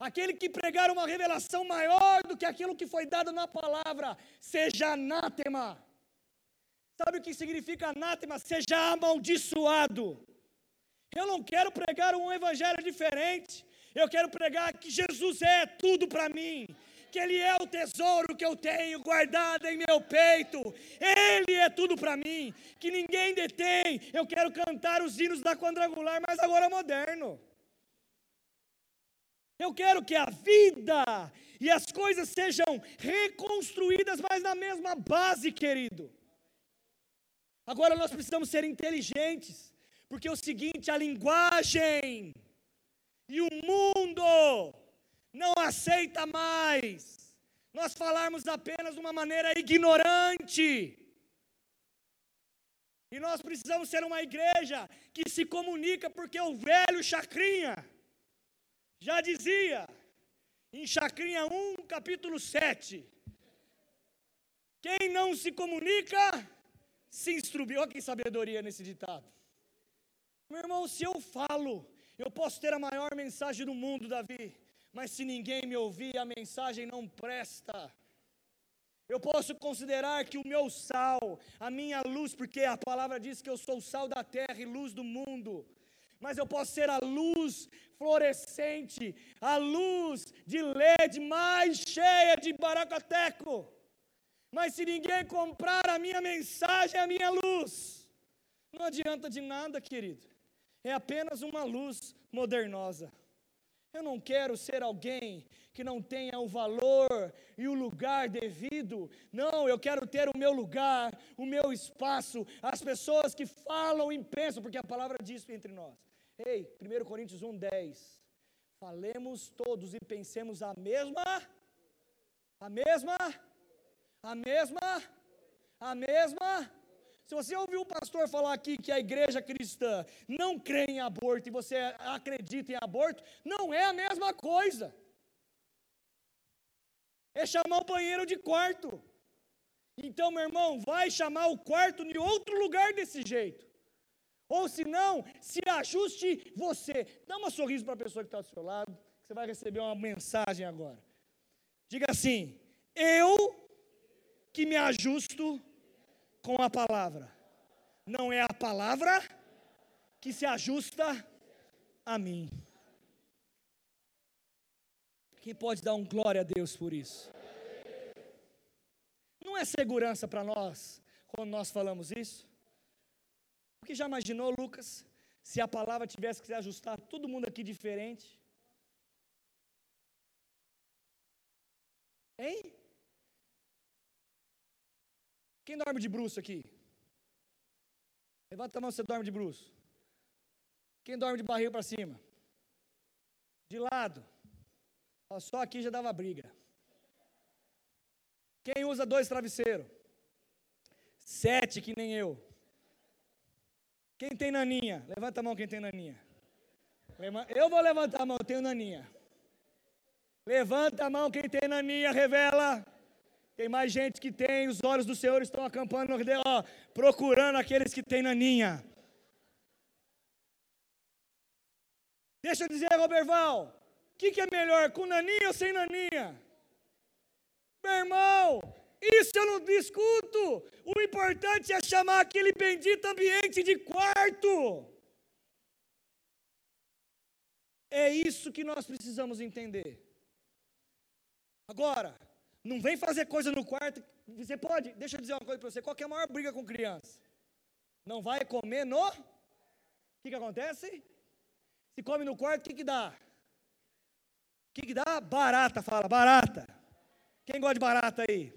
aquele que pregar uma revelação maior do que aquilo que foi dado na palavra, seja anátema. Sabe o que significa anátema? Seja amaldiçoado. Eu não quero pregar um evangelho diferente. Eu quero pregar que Jesus é tudo para mim que Ele é o tesouro que eu tenho guardado em meu peito, Ele é tudo para mim, que ninguém detém. Eu quero cantar os hinos da quadrangular, mas agora moderno. Eu quero que a vida e as coisas sejam reconstruídas, mas na mesma base, querido. Agora nós precisamos ser inteligentes, porque é o seguinte: a linguagem e o mundo não aceita mais nós falarmos apenas de uma maneira ignorante. E nós precisamos ser uma igreja que se comunica, porque o velho Chacrinha já dizia, em Chacrinha 1, capítulo 7, quem não se comunica, se instrui. Olha que sabedoria nesse ditado. Meu irmão, se eu falo, eu posso ter a maior mensagem do mundo, Davi, mas se ninguém me ouvir, a mensagem não presta. Eu posso considerar que o meu sal, a minha luz, porque a palavra diz que eu sou o sal da terra e luz do mundo, mas eu posso ser a luz fluorescente, a luz de LED mais cheia de baracateco. Mas se ninguém comprar a minha mensagem, a minha luz, não adianta de nada, querido. É apenas uma luz modernosa. Eu não quero ser alguém que não tenha o valor e o lugar devido. Não, eu quero ter o meu lugar, o meu espaço, as pessoas que falam e pensam, porque a palavra diz entre nós. Ei, 1 Coríntios 1, 10. Falemos todos e pensemos a mesma, a mesma, a mesma, a mesma se você ouviu o pastor falar aqui que a igreja cristã não crê em aborto e você acredita em aborto, não é a mesma coisa. É chamar o banheiro de quarto. Então, meu irmão, vai chamar o quarto em outro lugar desse jeito. Ou se não, se ajuste você. Dá um sorriso para a pessoa que está do seu lado, que você vai receber uma mensagem agora. Diga assim: Eu que me ajusto com a palavra. Não é a palavra que se ajusta a mim. Quem pode dar um glória a Deus por isso? Não é segurança para nós quando nós falamos isso? Porque já imaginou, Lucas, se a palavra tivesse que se ajustar todo mundo aqui diferente? Hein? Quem dorme de bruxo aqui? Levanta a mão se você dorme de bruxo. Quem dorme de barriga para cima? De lado. Só aqui já dava briga. Quem usa dois travesseiros? Sete, que nem eu. Quem tem naninha? Levanta a mão quem tem naninha. Eu vou levantar a mão, eu tenho naninha. Levanta a mão quem tem naninha, revela. Tem mais gente que tem, os olhos do Senhor estão acampando, ó, procurando aqueles que têm naninha. Deixa eu dizer, Roberval, o que, que é melhor, com naninha ou sem naninha? Meu irmão, isso eu não discuto. O importante é chamar aquele bendito ambiente de quarto. É isso que nós precisamos entender. Agora, não vem fazer coisa no quarto. Você pode, deixa eu dizer uma coisa para você: qual é a maior briga com criança? Não vai comer no. O que, que acontece? Se come no quarto, o que, que dá? O que, que dá? Barata, fala, barata. Quem gosta de barata aí?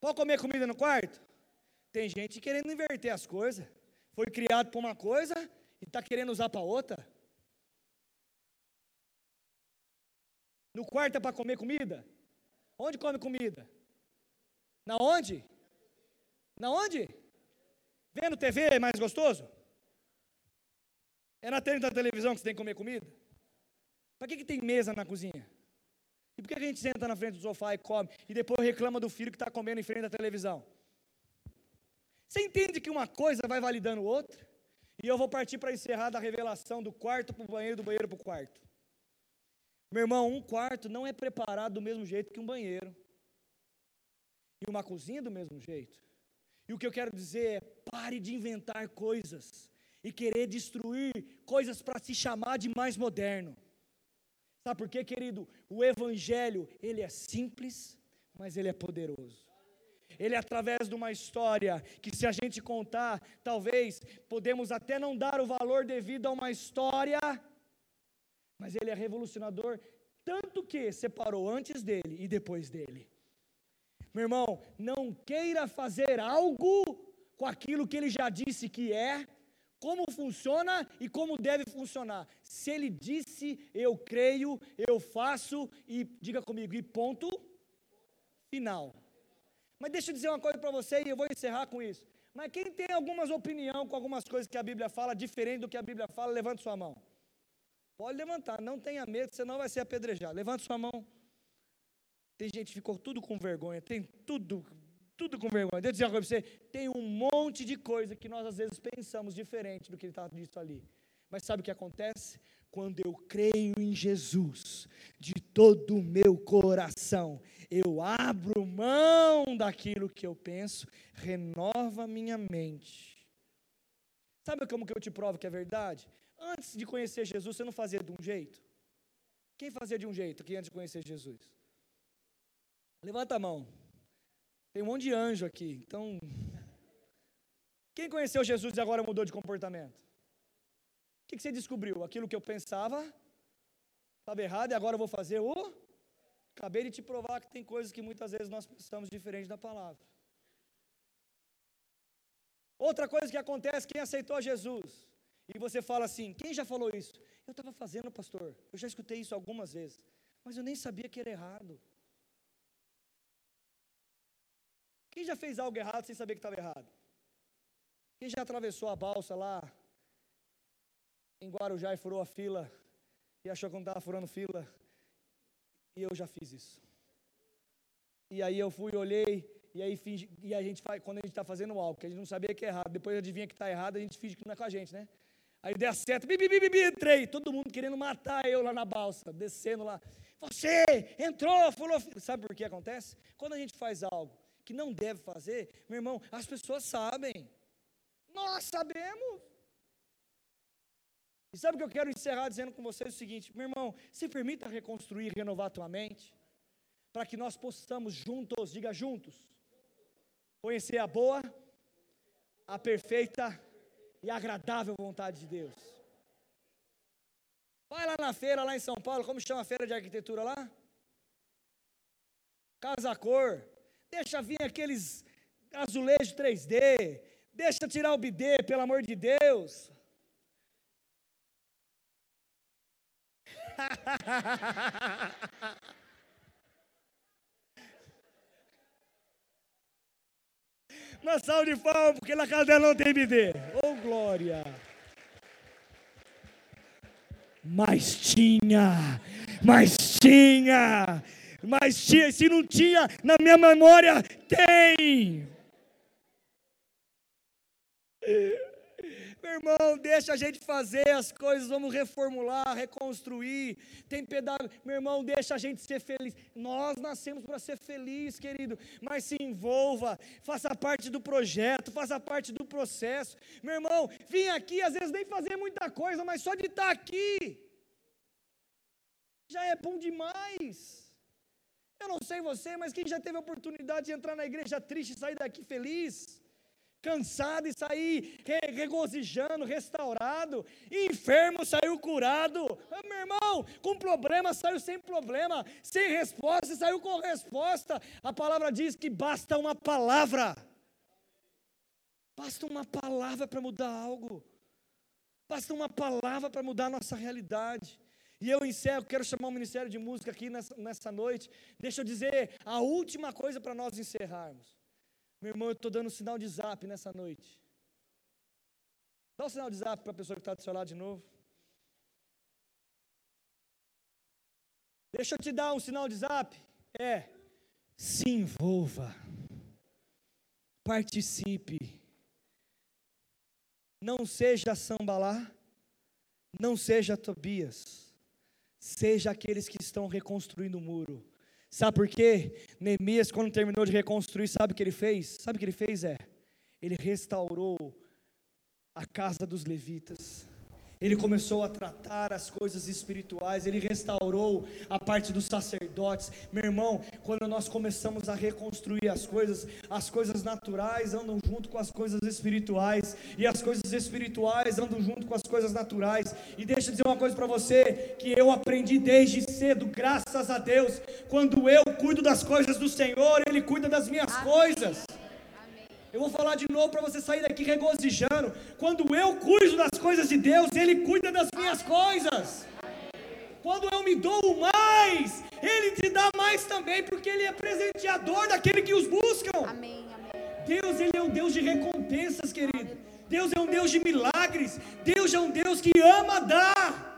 Pode comer comida no quarto? Tem gente querendo inverter as coisas. Foi criado para uma coisa e está querendo usar para outra. No quarto é para comer comida? Onde come comida? Na onde? Na onde? Vendo TV é mais gostoso? É na tela da televisão que você tem que comer comida? Para que, que tem mesa na cozinha? E por que a gente senta na frente do sofá e come e depois reclama do filho que está comendo em frente da televisão? Você entende que uma coisa vai validando outra? E eu vou partir para encerrar da revelação do quarto para o banheiro, do banheiro para o quarto. Meu irmão, um quarto não é preparado do mesmo jeito que um banheiro. E uma cozinha do mesmo jeito. E o que eu quero dizer é: pare de inventar coisas e querer destruir coisas para se chamar de mais moderno. Sabe por quê, querido? O evangelho, ele é simples, mas ele é poderoso. Ele é através de uma história que se a gente contar, talvez podemos até não dar o valor devido a uma história mas ele é revolucionador, tanto que separou antes dele e depois dele. Meu irmão, não queira fazer algo com aquilo que ele já disse que é, como funciona e como deve funcionar. Se ele disse, eu creio, eu faço e diga comigo, e ponto final. Mas deixa eu dizer uma coisa para você e eu vou encerrar com isso. Mas quem tem algumas opinião com algumas coisas que a Bíblia fala, diferente do que a Bíblia fala, levante sua mão. Pode levantar, não tenha medo, senão vai ser apedrejado. Levanta sua mão. Tem gente que ficou tudo com vergonha, tem tudo, tudo com vergonha. Deixa eu dizer uma coisa para você: tem um monte de coisa que nós às vezes pensamos diferente do que ele está dito ali. Mas sabe o que acontece? Quando eu creio em Jesus de todo o meu coração, eu abro mão daquilo que eu penso, renova minha mente. Sabe como que eu te provo que é verdade? Antes de conhecer Jesus, você não fazia de um jeito? Quem fazia de um jeito aqui antes de conhecer Jesus? Levanta a mão. Tem um monte de anjo aqui. Então, quem conheceu Jesus e agora mudou de comportamento? O que, você descobriu? Aquilo que eu pensava estava errado e agora eu vou fazer o. Acabei de te provar que tem coisas que muitas vezes nós pensamos diferente da palavra. Outra coisa que acontece, quem aceitou Jesus, e você fala assim: quem já falou isso? Eu estava fazendo, pastor, eu já escutei isso algumas vezes, mas eu nem sabia que era errado. Quem já fez algo errado sem saber que estava errado? Quem já atravessou a balsa lá em Guarujá e furou a fila e achou que não estava furando fila? E eu já fiz isso. E aí eu fui, olhei, e aí finge, e a gente faz, quando a gente está fazendo algo, que a gente não sabia que é errado, depois adivinha que está errado, a gente finge que não é com a gente, né? Aí dei a seta, bibi, bibi, bibi, entrei, todo mundo querendo matar eu lá na balsa, descendo lá. Você entrou, falou. Sabe por que acontece? Quando a gente faz algo que não deve fazer, meu irmão, as pessoas sabem. Nós sabemos. E sabe o que eu quero encerrar dizendo com vocês o seguinte, meu irmão, se permita reconstruir, renovar a tua mente, para que nós possamos juntos, diga juntos, conhecer a boa, a perfeita e agradável vontade de Deus. Vai lá na feira, lá em São Paulo, como chama a feira de arquitetura lá? Casa Cor. Deixa vir aqueles azulejos 3D. Deixa tirar o bidê, pelo amor de Deus. Uma salva de palmas, porque na casa dela não tem bidê. Oh, glória! Mas tinha, mas tinha, mas tinha, se não tinha, na minha memória, tem. Meu irmão, deixa a gente fazer as coisas, vamos reformular, reconstruir. Tem pedaço, meu irmão, deixa a gente ser feliz. Nós nascemos para ser feliz, querido, mas se envolva, faça parte do projeto, faça parte do processo. Meu irmão, vim aqui, às vezes nem fazer muita coisa, mas só de estar aqui já é bom demais. Eu não sei você, mas quem já teve a oportunidade de entrar na igreja triste e sair daqui feliz? Cansado e sair regozijando, restaurado, enfermo saiu curado, ah, meu irmão, com problema saiu sem problema, sem resposta saiu com resposta. A palavra diz que basta uma palavra, basta uma palavra para mudar algo, basta uma palavra para mudar a nossa realidade. E eu encerro, quero chamar o Ministério de Música aqui nessa, nessa noite. Deixa eu dizer a última coisa para nós encerrarmos. Meu irmão, eu estou dando sinal de zap nessa noite. Dá um sinal de zap para a pessoa que está do seu lado de novo. Deixa eu te dar um sinal de zap. É, se envolva. Participe. Não seja Sambalá, não seja Tobias. Seja aqueles que estão reconstruindo o muro. Sabe por quê? Neemias, quando terminou de reconstruir, sabe o que ele fez? Sabe o que ele fez? É, ele restaurou a casa dos levitas ele começou a tratar as coisas espirituais, ele restaurou a parte dos sacerdotes. Meu irmão, quando nós começamos a reconstruir as coisas, as coisas naturais andam junto com as coisas espirituais, e as coisas espirituais andam junto com as coisas naturais. E deixa eu dizer uma coisa para você que eu aprendi desde cedo, graças a Deus, quando eu cuido das coisas do Senhor, ele cuida das minhas coisas. Eu vou falar de novo para você sair daqui regozijando. Quando eu cuido das coisas de Deus, Ele cuida das minhas coisas. Quando eu me dou mais, Ele te dá mais também, porque Ele é presenteador daquele que os buscam. Amém, amém. Deus, Ele é um Deus de recompensas, querido. Deus é um Deus de milagres. Deus é um Deus que ama dar.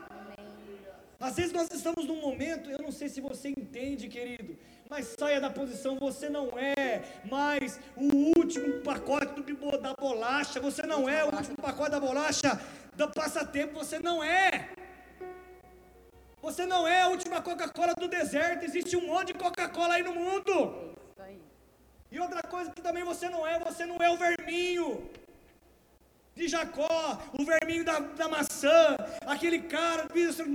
Às vezes nós estamos num momento, eu não sei se você entende, querido, mas saia da posição, você não é mais o último pacote do, da bolacha, você não é o último pacote da bolacha do passatempo, você não é. Você não é a última Coca-Cola do deserto, existe um monte de Coca-Cola aí no mundo. E outra coisa que também você não é, você não é o verminho. De Jacó, o verminho da, da maçã, aquele cara,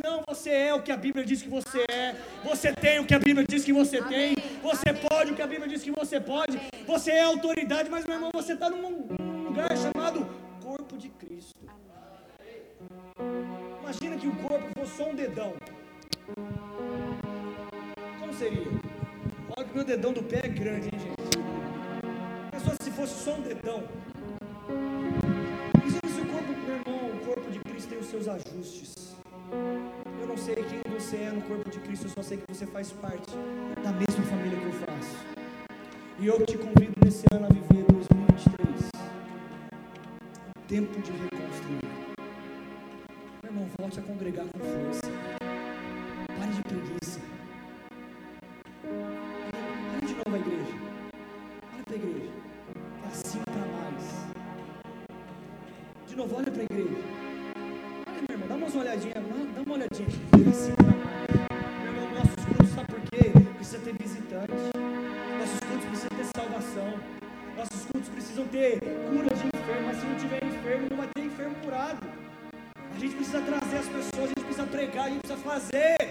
não, você é o que a Bíblia diz que você é, você tem o que a Bíblia diz que você Amém. tem, você Amém. pode o que a Bíblia diz que você pode, Amém. você é autoridade, mas meu irmão, você está num, num lugar chamado corpo de Cristo. Imagina que o corpo fosse só um dedão. Como seria? Olha que meu dedão do pé é grande, hein, gente? Pensou se fosse só um dedão. Os seus ajustes. Eu não sei quem você é no corpo de Cristo, eu só sei que você faz parte da mesma família que eu faço. E eu te convido nesse ano a viver 2023 tempo de reconstruir. Meu irmão, volte a congregar com força. Pare de preguiça. Pare de novo a igreja. Olha para a igreja. Assim para mais. De novo, olha olhadinha aqui. Meu irmão, nossos cultos, sabe por quê? Precisa ter visitante. Nossos cultos precisam ter salvação. Nossos cultos precisam ter cura de enfermo, mas se não tiver enfermo, não vai ter enfermo curado. A gente precisa trazer as pessoas, a gente precisa pregar, a gente precisa fazer.